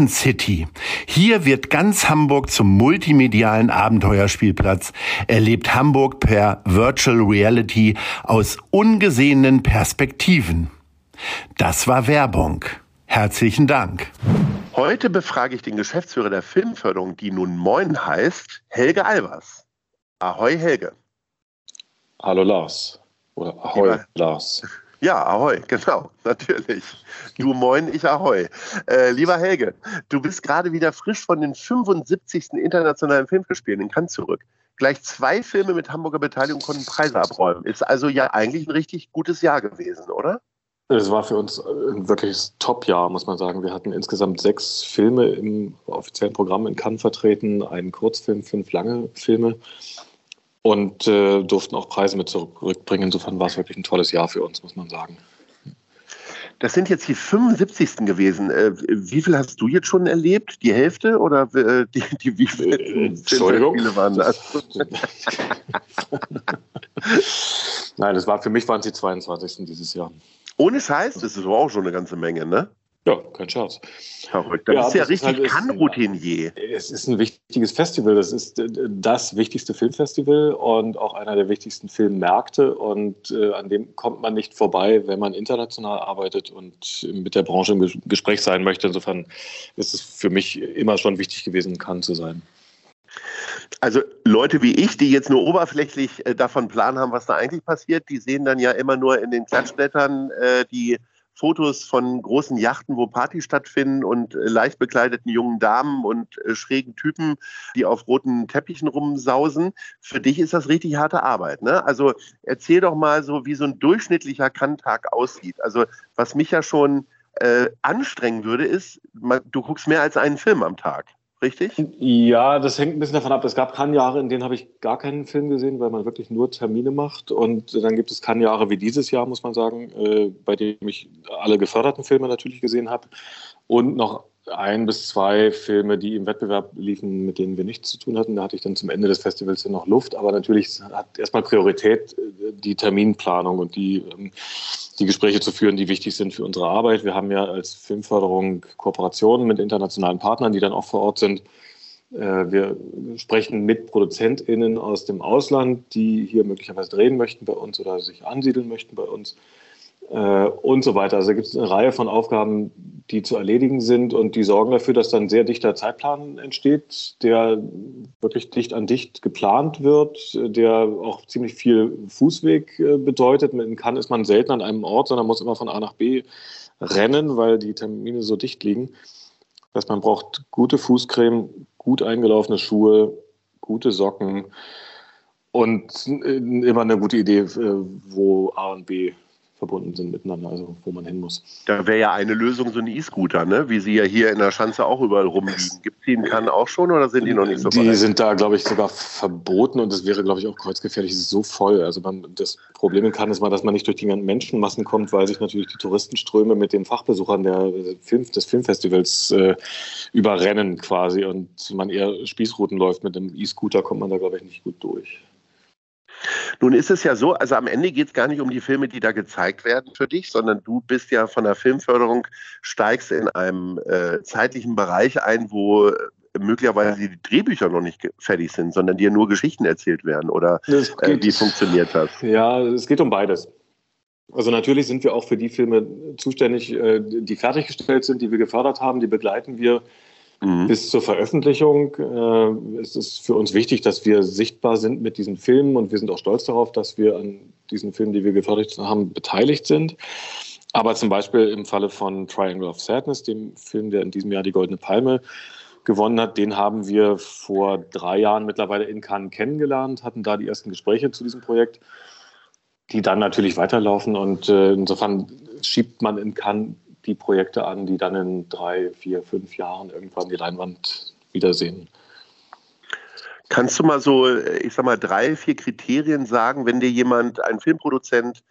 Hafen City. Hier wird ganz Hamburg zum multimedialen Abenteuerspielplatz. Erlebt Hamburg per Virtual Reality aus ungesehenen Perspektiven. Das war Werbung. Herzlichen Dank. Heute befrage ich den Geschäftsführer der Filmförderung, die nun Moin heißt, Helge Albers. Ahoi, Helge. Hallo, Lars. Oder Ahoi, Lieber, Lars. Ja, Ahoi, genau, natürlich. Du moin, ich Ahoi. Äh, lieber Helge, du bist gerade wieder frisch von den 75. internationalen Filmfestspielen in Cannes zurück. Gleich zwei Filme mit Hamburger Beteiligung konnten Preise abräumen. Ist also ja eigentlich ein richtig gutes Jahr gewesen, oder? Es war für uns ein wirkliches Top-Jahr, muss man sagen. Wir hatten insgesamt sechs Filme im offiziellen Programm in Cannes vertreten, einen Kurzfilm, fünf lange Filme und äh, durften auch Preise mit zurückbringen. Insofern war es wirklich ein tolles Jahr für uns, muss man sagen. Das sind jetzt die 75. gewesen. Äh, wie viel hast du jetzt schon erlebt? Die Hälfte oder äh, die, die wie viele äh, Entschuldigung. Viele waren das? Nein, das war für mich waren es die 22. dieses Jahr. Ohne Scheiß, das ist aber auch schon eine ganze Menge, ne? Ja, kein Scherz. Verrückt. Das ja, ist ja richtig halt, Kann-Routinier. Es ist ein wichtiges Festival. Das ist äh, das wichtigste Filmfestival und auch einer der wichtigsten Filmmärkte. Und äh, an dem kommt man nicht vorbei, wenn man international arbeitet und mit der Branche im Gespräch sein möchte. Insofern ist es für mich immer schon wichtig gewesen, Cannes zu sein. Also Leute wie ich, die jetzt nur oberflächlich äh, davon Plan haben, was da eigentlich passiert, die sehen dann ja immer nur in den Klatschblättern äh, die Fotos von großen Yachten, wo Partys stattfinden und äh, leicht bekleideten jungen Damen und äh, schrägen Typen, die auf roten Teppichen rumsausen. Für dich ist das richtig harte Arbeit. Ne? Also erzähl doch mal so, wie so ein durchschnittlicher Kanntag aussieht. Also was mich ja schon äh, anstrengen würde, ist, du guckst mehr als einen Film am Tag richtig? Ja, das hängt ein bisschen davon ab. Es gab Kann-Jahre, in denen habe ich gar keinen Film gesehen, weil man wirklich nur Termine macht. Und dann gibt es Kann-Jahre wie dieses Jahr, muss man sagen, äh, bei dem ich alle geförderten Filme natürlich gesehen habe. Und noch ein bis zwei Filme, die im Wettbewerb liefen, mit denen wir nichts zu tun hatten. Da hatte ich dann zum Ende des Festivals noch Luft. Aber natürlich hat erstmal Priorität äh, die Terminplanung und die, ähm, die Gespräche zu führen, die wichtig sind für unsere Arbeit. Wir haben ja als Filmförderung Kooperationen mit internationalen Partnern, die dann auch vor Ort sind. Äh, wir sprechen mit ProduzentInnen aus dem Ausland, die hier möglicherweise drehen möchten bei uns oder sich ansiedeln möchten bei uns und so weiter. Also gibt es eine Reihe von Aufgaben, die zu erledigen sind und die sorgen dafür, dass dann ein sehr dichter Zeitplan entsteht, der wirklich dicht an dicht geplant wird, der auch ziemlich viel Fußweg äh, bedeutet. In Cannes ist man selten an einem Ort, sondern muss immer von A nach B rennen, weil die Termine so dicht liegen. Das heißt, man braucht gute Fußcreme, gut eingelaufene Schuhe, gute Socken und äh, immer eine gute Idee, wo A und B verbunden sind miteinander, also wo man hin muss. Da wäre ja eine Lösung so ein E-Scooter, ne? wie sie ja hier in der Schanze auch überall rumliegen. Gibt es die in Cannes auch schon oder sind die noch nicht so Die sind da, glaube ich, sogar verboten und es wäre, glaube ich, auch kreuzgefährlich. Es ist so voll. Also man, das Problem in Cannes ist mal, dass man nicht durch die ganzen Menschenmassen kommt, weil sich natürlich die Touristenströme mit den Fachbesuchern der Film, des Filmfestivals äh, überrennen quasi und man eher Spießrouten läuft. Mit einem E-Scooter kommt man da, glaube ich, nicht gut durch. Nun ist es ja so, also am Ende geht es gar nicht um die Filme, die da gezeigt werden für dich, sondern du bist ja von der Filmförderung, steigst in einem äh, zeitlichen Bereich ein, wo äh, möglicherweise die Drehbücher noch nicht fertig sind, sondern dir nur Geschichten erzählt werden oder äh, wie funktioniert das? Ja, es geht um beides. Also natürlich sind wir auch für die Filme zuständig, äh, die fertiggestellt sind, die wir gefördert haben, die begleiten wir Mhm. Bis zur Veröffentlichung äh, ist es für uns wichtig, dass wir sichtbar sind mit diesen Filmen und wir sind auch stolz darauf, dass wir an diesen Filmen, die wir gefördert haben, beteiligt sind. Aber zum Beispiel im Falle von Triangle of Sadness, dem Film, der in diesem Jahr die Goldene Palme gewonnen hat, den haben wir vor drei Jahren mittlerweile in Cannes kennengelernt, hatten da die ersten Gespräche zu diesem Projekt, die dann natürlich weiterlaufen und äh, insofern schiebt man in Cannes die Projekte an, die dann in drei, vier, fünf Jahren irgendwann die Leinwand wiedersehen. Kannst du mal so, ich sag mal, drei, vier Kriterien sagen, wenn dir jemand, ein Filmproduzent,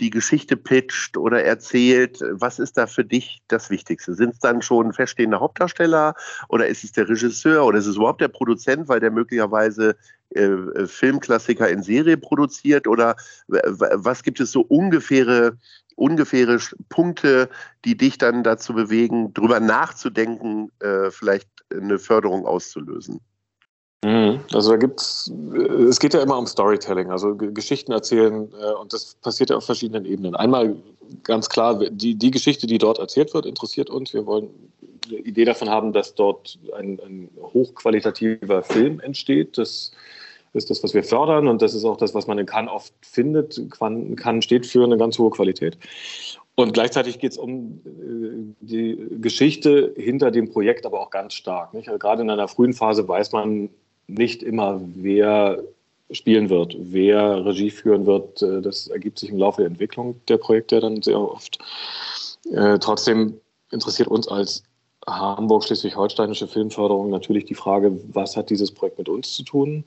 die Geschichte pitcht oder erzählt, was ist da für dich das Wichtigste? Sind es dann schon feststehende Hauptdarsteller oder ist es der Regisseur oder ist es überhaupt der Produzent, weil der möglicherweise äh, Filmklassiker in Serie produziert oder was gibt es so ungefähre ungefähre Punkte, die dich dann dazu bewegen, darüber nachzudenken, äh, vielleicht eine Förderung auszulösen? Mhm. Also da gibt's, äh, es geht ja immer um Storytelling, also Geschichten erzählen äh, und das passiert ja auf verschiedenen Ebenen. Einmal ganz klar, die, die Geschichte, die dort erzählt wird, interessiert uns. Wir wollen eine Idee davon haben, dass dort ein, ein hochqualitativer Film entsteht. Das ist das, was wir fördern und das ist auch das, was man in Cannes oft findet. Cannes steht für eine ganz hohe Qualität. Und gleichzeitig geht es um äh, die Geschichte hinter dem Projekt, aber auch ganz stark. Nicht? Also gerade in einer frühen Phase weiß man nicht immer, wer spielen wird, wer Regie führen wird. Äh, das ergibt sich im Laufe der Entwicklung der Projekte dann sehr oft. Äh, trotzdem interessiert uns als Hamburg-Schleswig-Holsteinische Filmförderung natürlich die Frage, was hat dieses Projekt mit uns zu tun?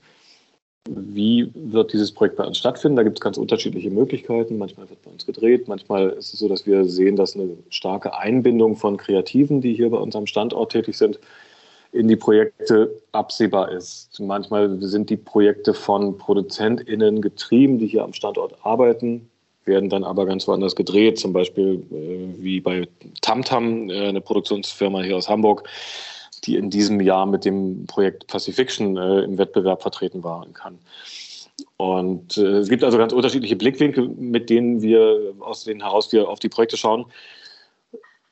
Wie wird dieses Projekt bei uns stattfinden? Da gibt es ganz unterschiedliche Möglichkeiten. Manchmal wird bei uns gedreht, manchmal ist es so, dass wir sehen, dass eine starke Einbindung von Kreativen, die hier bei uns am Standort tätig sind, in die Projekte absehbar ist. Manchmal sind die Projekte von ProduzentInnen getrieben, die hier am Standort arbeiten, werden dann aber ganz woanders gedreht, zum Beispiel äh, wie bei Tamtam, äh, eine Produktionsfirma hier aus Hamburg, die in diesem Jahr mit dem Projekt Pacifiction äh, im Wettbewerb vertreten waren kann. Und äh, es gibt also ganz unterschiedliche Blickwinkel, mit denen wir aus denen heraus wir auf die Projekte schauen.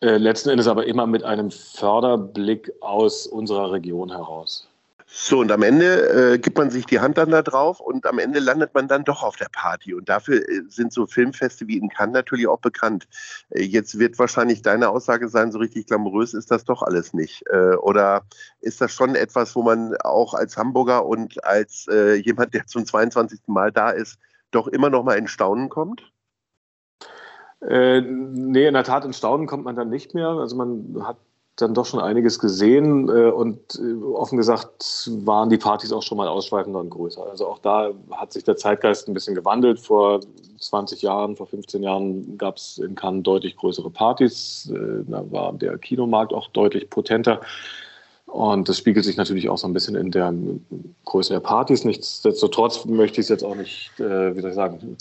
Äh, letzten Endes aber immer mit einem Förderblick aus unserer Region heraus. So, und am Ende äh, gibt man sich die Hand dann da drauf und am Ende landet man dann doch auf der Party. Und dafür äh, sind so Filmfeste wie in Cannes natürlich auch bekannt. Äh, jetzt wird wahrscheinlich deine Aussage sein, so richtig glamourös ist das doch alles nicht. Äh, oder ist das schon etwas, wo man auch als Hamburger und als äh, jemand, der zum 22. Mal da ist, doch immer noch mal in Staunen kommt? Äh, nee, in der Tat in Staunen kommt man dann nicht mehr. Also man hat dann doch schon einiges gesehen äh, und äh, offen gesagt waren die Partys auch schon mal ausschweifender und größer. Also auch da hat sich der Zeitgeist ein bisschen gewandelt. Vor 20 Jahren, vor 15 Jahren gab es in Cannes deutlich größere Partys. Äh, da war der Kinomarkt auch deutlich potenter. Und das spiegelt sich natürlich auch so ein bisschen in der Größe der Partys. Nichtsdestotrotz möchte ich es jetzt auch nicht, wie soll ich sagen,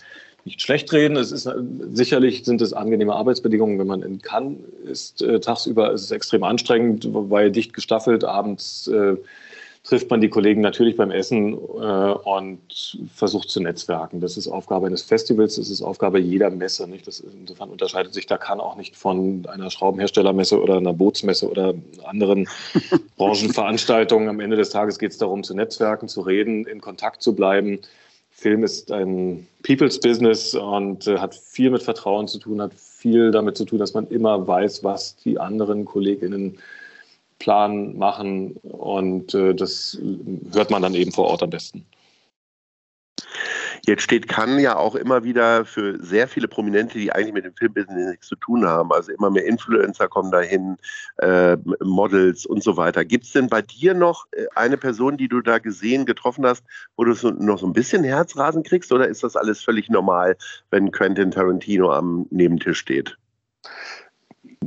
nicht schlecht reden. Es ist sicherlich sind es angenehme Arbeitsbedingungen, wenn man in Cannes ist. Äh, tagsüber ist es extrem anstrengend, weil dicht gestaffelt. Abends äh, trifft man die Kollegen natürlich beim Essen äh, und versucht zu netzwerken. Das ist Aufgabe eines Festivals, das ist Aufgabe jeder Messe. Nicht? Das, insofern unterscheidet sich da kann auch nicht von einer Schraubenherstellermesse oder einer Bootsmesse oder anderen Branchenveranstaltungen. Am Ende des Tages geht es darum, zu netzwerken, zu reden, in Kontakt zu bleiben Film ist ein People's Business und äh, hat viel mit Vertrauen zu tun, hat viel damit zu tun, dass man immer weiß, was die anderen KollegInnen planen, machen und äh, das hört man dann eben vor Ort am besten. Jetzt steht Cannes ja auch immer wieder für sehr viele Prominente, die eigentlich mit dem Filmbusiness nichts zu tun haben. Also immer mehr Influencer kommen dahin, äh, Models und so weiter. Gibt es denn bei dir noch äh, eine Person, die du da gesehen, getroffen hast, wo du so, noch so ein bisschen Herzrasen kriegst oder ist das alles völlig normal, wenn Quentin Tarantino am Nebentisch steht?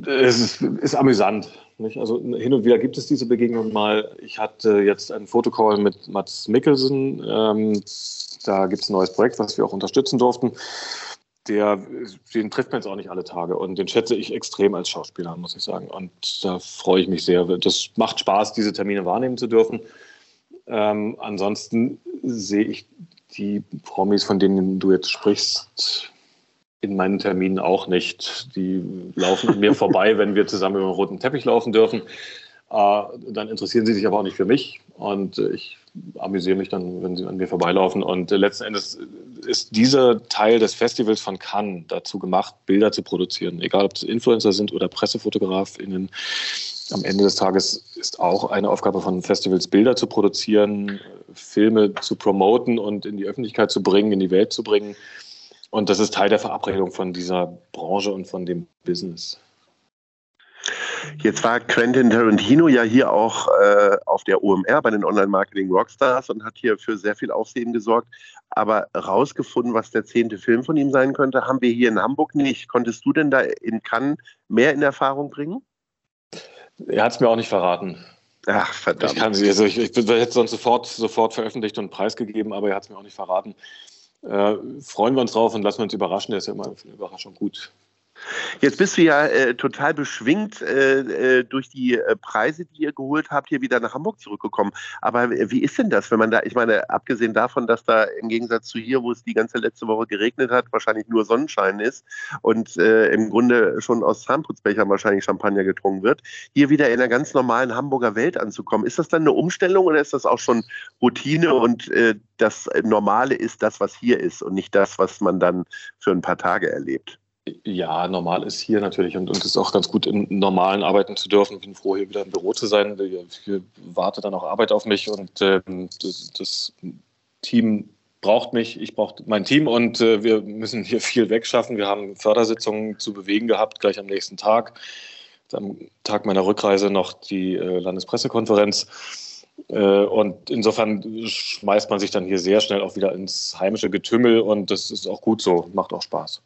Es ist, ist amüsant. Nicht? Also hin und wieder gibt es diese Begegnung mal. Ich hatte jetzt einen Fotocall mit Mats Mikkelsen. Ähm, da gibt es ein neues Projekt, was wir auch unterstützen durften. Der, den trifft man jetzt auch nicht alle Tage und den schätze ich extrem als Schauspieler, muss ich sagen. Und da freue ich mich sehr. Das macht Spaß, diese Termine wahrnehmen zu dürfen. Ähm, ansonsten sehe ich die Promis, von denen du jetzt sprichst, in meinen Terminen auch nicht. Die laufen an mir vorbei, wenn wir zusammen über den roten Teppich laufen dürfen. Äh, dann interessieren sie sich aber auch nicht für mich und äh, ich amüsiere mich dann, wenn sie an mir vorbeilaufen. Und äh, letzten Endes ist dieser Teil des Festivals von Cannes dazu gemacht, Bilder zu produzieren. Egal, ob es Influencer sind oder PressefotografInnen. Am Ende des Tages ist auch eine Aufgabe von Festivals, Bilder zu produzieren, Filme zu promoten und in die Öffentlichkeit zu bringen, in die Welt zu bringen. Und das ist Teil der Verabredung von dieser Branche und von dem Business. Jetzt war Quentin Tarantino ja hier auch äh, auf der OMR bei den Online-Marketing Rockstars und hat hier für sehr viel Aufsehen gesorgt. Aber rausgefunden, was der zehnte Film von ihm sein könnte, haben wir hier in Hamburg nicht. Konntest du denn da in Cannes mehr in Erfahrung bringen? Er hat es mir auch nicht verraten. Ach, verdammt. Ich, kann, also ich, ich, ich hätte sonst sofort, sofort veröffentlicht und preisgegeben, aber er hat es mir auch nicht verraten. Äh, freuen wir uns drauf und lassen wir uns überraschen. Der ist ja immer für eine Überraschung gut. Jetzt bist du ja äh, total beschwingt äh, äh, durch die äh, Preise, die ihr geholt habt, hier wieder nach Hamburg zurückgekommen. Aber wie ist denn das, wenn man da, ich meine, abgesehen davon, dass da im Gegensatz zu hier, wo es die ganze letzte Woche geregnet hat, wahrscheinlich nur Sonnenschein ist und äh, im Grunde schon aus Zahnputzbechern wahrscheinlich Champagner getrunken wird, hier wieder in einer ganz normalen Hamburger Welt anzukommen. Ist das dann eine Umstellung oder ist das auch schon Routine und äh, das Normale ist das, was hier ist und nicht das, was man dann für ein paar Tage erlebt? Ja, normal ist hier natürlich und, und es ist auch ganz gut, im Normalen arbeiten zu dürfen. Ich bin froh, hier wieder im Büro zu sein. Hier wartet dann auch Arbeit auf mich und äh, das, das, Team braucht mich, ich brauche mein Team und äh, wir müssen hier viel wegschaffen. Wir haben Fördersitzungen zu bewegen gehabt, gleich am nächsten Tag. Am Tag meiner Rückreise noch die äh, Landespressekonferenz. Äh, und insofern schmeißt man sich dann hier sehr schnell auch wieder ins heimische Getümmel und das ist auch gut so, macht auch Spaß.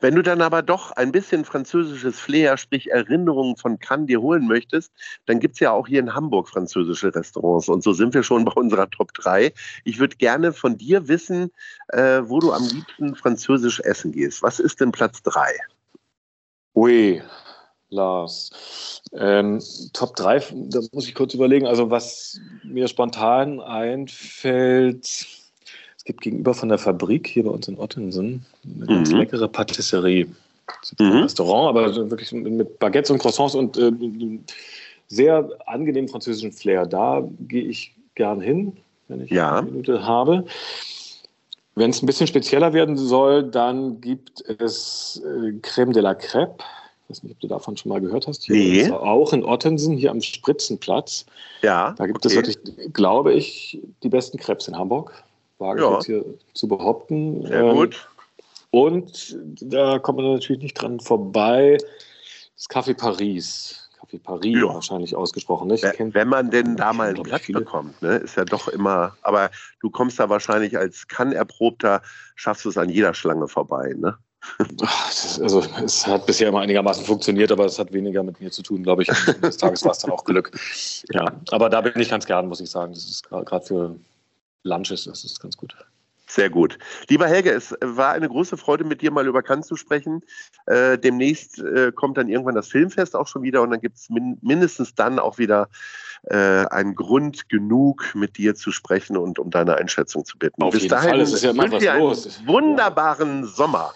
Wenn du dann aber doch ein bisschen französisches Flair, sprich Erinnerungen von Cannes dir holen möchtest, dann gibt es ja auch hier in Hamburg französische Restaurants. Und so sind wir schon bei unserer Top 3. Ich würde gerne von dir wissen, äh, wo du am liebsten französisch essen gehst. Was ist denn Platz 3? Ui, Lars. Ähm, Top 3, da muss ich kurz überlegen. Also, was mir spontan einfällt, es gibt gegenüber von der Fabrik hier bei uns in Ottensen eine ganz mhm. leckere Patisserie. Mhm. Ein Restaurant, aber wirklich mit Baguettes und Croissants und äh, sehr angenehmen französischen Flair. Da gehe ich gern hin, wenn ich ja. eine Minute habe. Wenn es ein bisschen spezieller werden soll, dann gibt es äh, Crème de la Crêpe. Ich weiß nicht, ob du davon schon mal gehört hast. Hier nee. Auch in Ottensen, hier am Spritzenplatz. Ja. Da gibt okay. es wirklich, glaube ich, die besten Crepes in Hamburg wage ja. jetzt hier zu behaupten. Sehr ähm, gut. Und da kommt man natürlich nicht dran vorbei. Das Café Paris. Café Paris ja. wahrscheinlich ausgesprochen. Nicht? Wenn, wenn man denn da mal einen Platz viele. bekommt, ne? ist ja doch immer. Aber du kommst da wahrscheinlich als Kann-Erprobter, schaffst du es an jeder Schlange vorbei. Ne? Also es hat bisher immer einigermaßen funktioniert, aber es hat weniger mit mir zu tun, glaube ich. Des Tages war es dann auch Glück. Ja, aber da bin ich ganz gern, muss ich sagen. Das ist gerade für Lunches, das ist ganz gut. Sehr gut. Lieber Helge, es war eine große Freude, mit dir mal über Cannes zu sprechen. Äh, demnächst äh, kommt dann irgendwann das Filmfest auch schon wieder und dann gibt es min mindestens dann auch wieder äh, einen Grund genug, mit dir zu sprechen und um deine Einschätzung zu bitten. Auf Bis jeden dahin Fall, es ist ja immer was los. einen wunderbaren ja. Sommer.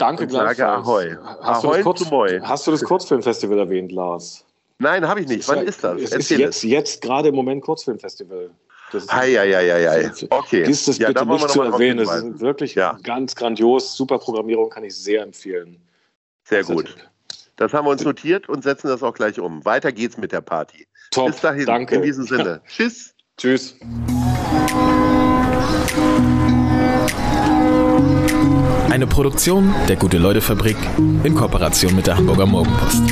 Danke gleichfalls. Ahoi. Hast, Ahoi du Kurz, hast, du das Kurzfilmfestival erwähnt, Lars? Nein, habe ich nicht. Wann ist das? Es ist jetzt, jetzt gerade im Moment Kurzfilmfestival. Das ist, hei. Okay. Ist das ja, bitte nicht zu erwähnen. Das ist wirklich ja. ganz grandios. Super Programmierung kann ich sehr empfehlen. Sehr gut. Das haben wir uns notiert und setzen das auch gleich um. Weiter geht's mit der Party. Top. Bis dahin. Danke. In diesem Sinne. Tschüss. Tschüss. Eine Produktion der Gute-Leute-Fabrik in Kooperation mit der Hamburger Morgenpost.